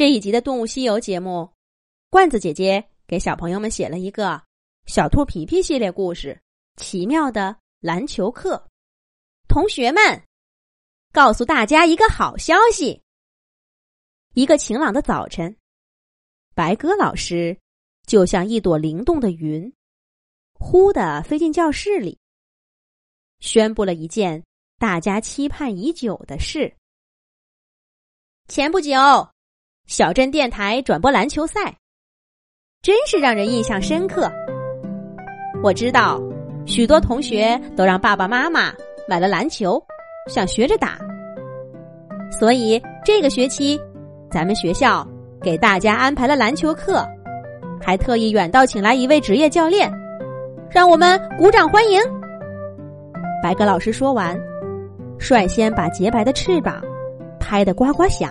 这一集的《动物西游》节目，罐子姐姐给小朋友们写了一个《小兔皮皮》系列故事《奇妙的篮球课》。同学们，告诉大家一个好消息：一个晴朗的早晨，白鸽老师就像一朵灵动的云，忽的飞进教室里，宣布了一件大家期盼已久的事。前不久，小镇电台转播篮球赛，真是让人印象深刻。我知道，许多同学都让爸爸妈妈买了篮球，想学着打。所以这个学期，咱们学校给大家安排了篮球课，还特意远道请来一位职业教练，让我们鼓掌欢迎。白鸽老师说完，率先把洁白的翅膀拍得呱呱响。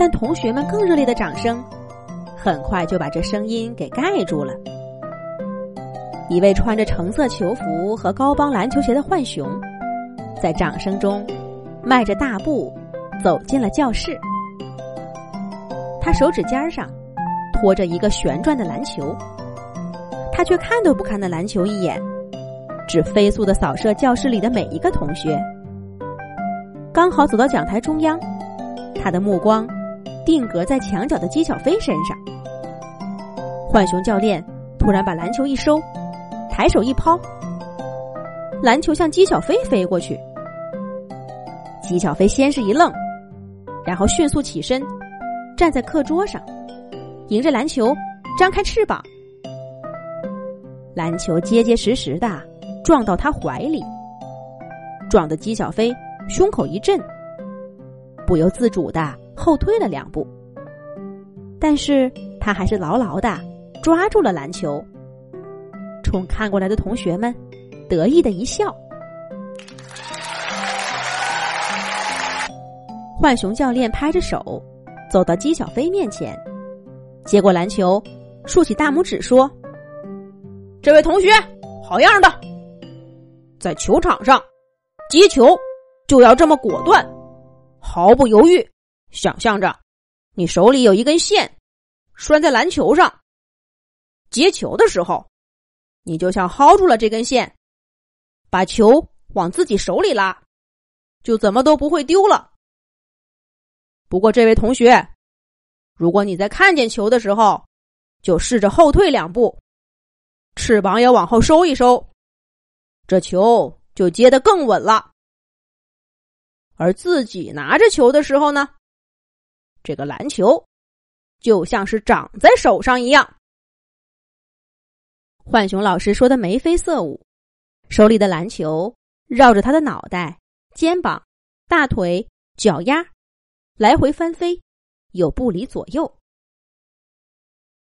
但同学们更热烈的掌声，很快就把这声音给盖住了。一位穿着橙色球服和高帮篮球鞋的浣熊，在掌声中迈着大步走进了教室。他手指尖上托着一个旋转的篮球，他却看都不看那篮球一眼，只飞速的扫射教室里的每一个同学。刚好走到讲台中央，他的目光。定格在墙角的姬小飞身上。浣熊教练突然把篮球一收，抬手一抛，篮球向姬小飞飞过去。姬小飞先是一愣，然后迅速起身，站在课桌上，迎着篮球张开翅膀。篮球结结实实的撞到他怀里，撞得姬小飞胸口一震，不由自主的。后退了两步，但是他还是牢牢的抓住了篮球，冲看过来的同学们得意的一笑。浣熊教练拍着手走到姬小飞面前，接过篮球，竖起大拇指说：“这位同学，好样的！在球场上接球就要这么果断，毫不犹豫。”想象着，你手里有一根线，拴在篮球上。接球的时候，你就像薅住了这根线，把球往自己手里拉，就怎么都不会丢了。不过，这位同学，如果你在看见球的时候，就试着后退两步，翅膀也往后收一收，这球就接得更稳了。而自己拿着球的时候呢？这个篮球就像是长在手上一样。浣熊老师说的眉飞色舞，手里的篮球绕着他的脑袋、肩膀、大腿、脚丫来回翻飞，有不离左右。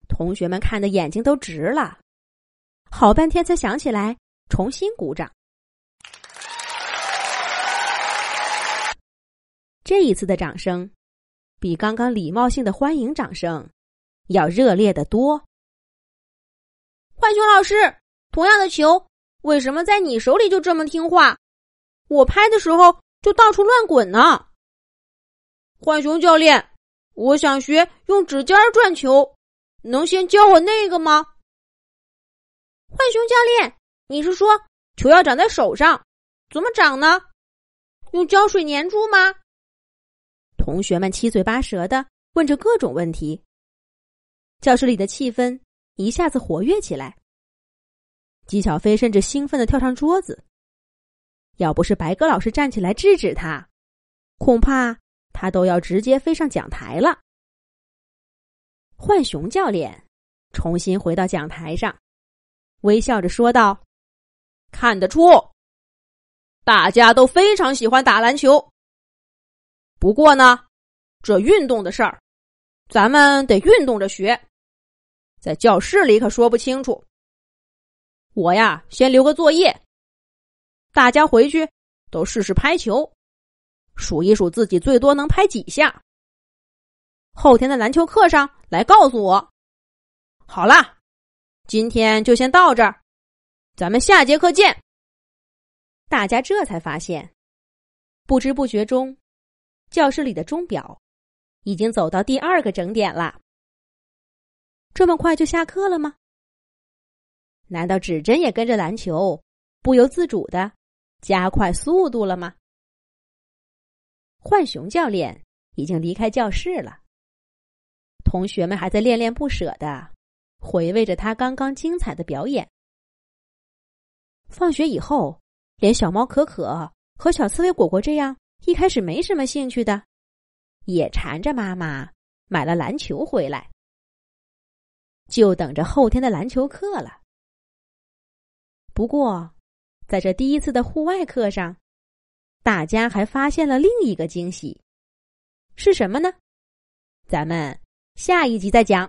同学们看的眼睛都直了，好半天才想起来重新鼓掌。这一次的掌声。比刚刚礼貌性的欢迎掌声要热烈的多。浣熊老师，同样的球，为什么在你手里就这么听话？我拍的时候就到处乱滚呢？浣熊教练，我想学用指尖转球，能先教我那个吗？浣熊教练，你是说球要长在手上？怎么长呢？用胶水粘住吗？同学们七嘴八舌的问着各种问题，教室里的气氛一下子活跃起来。纪小飞甚至兴奋的跳上桌子，要不是白鸽老师站起来制止他，恐怕他都要直接飞上讲台了。浣熊教练重新回到讲台上，微笑着说道：“看得出，大家都非常喜欢打篮球。”不过呢，这运动的事儿，咱们得运动着学，在教室里可说不清楚。我呀，先留个作业，大家回去都试试拍球，数一数自己最多能拍几下。后天的篮球课上来告诉我。好啦，今天就先到这儿，咱们下节课见。大家这才发现，不知不觉中。教室里的钟表已经走到第二个整点了。这么快就下课了吗？难道指针也跟着篮球不由自主的加快速度了吗？浣熊教练已经离开教室了，同学们还在恋恋不舍的回味着他刚刚精彩的表演。放学以后，连小猫可可和小刺猬果果这样一开始没什么兴趣的，也缠着妈妈买了篮球回来，就等着后天的篮球课了。不过，在这第一次的户外课上，大家还发现了另一个惊喜，是什么呢？咱们下一集再讲。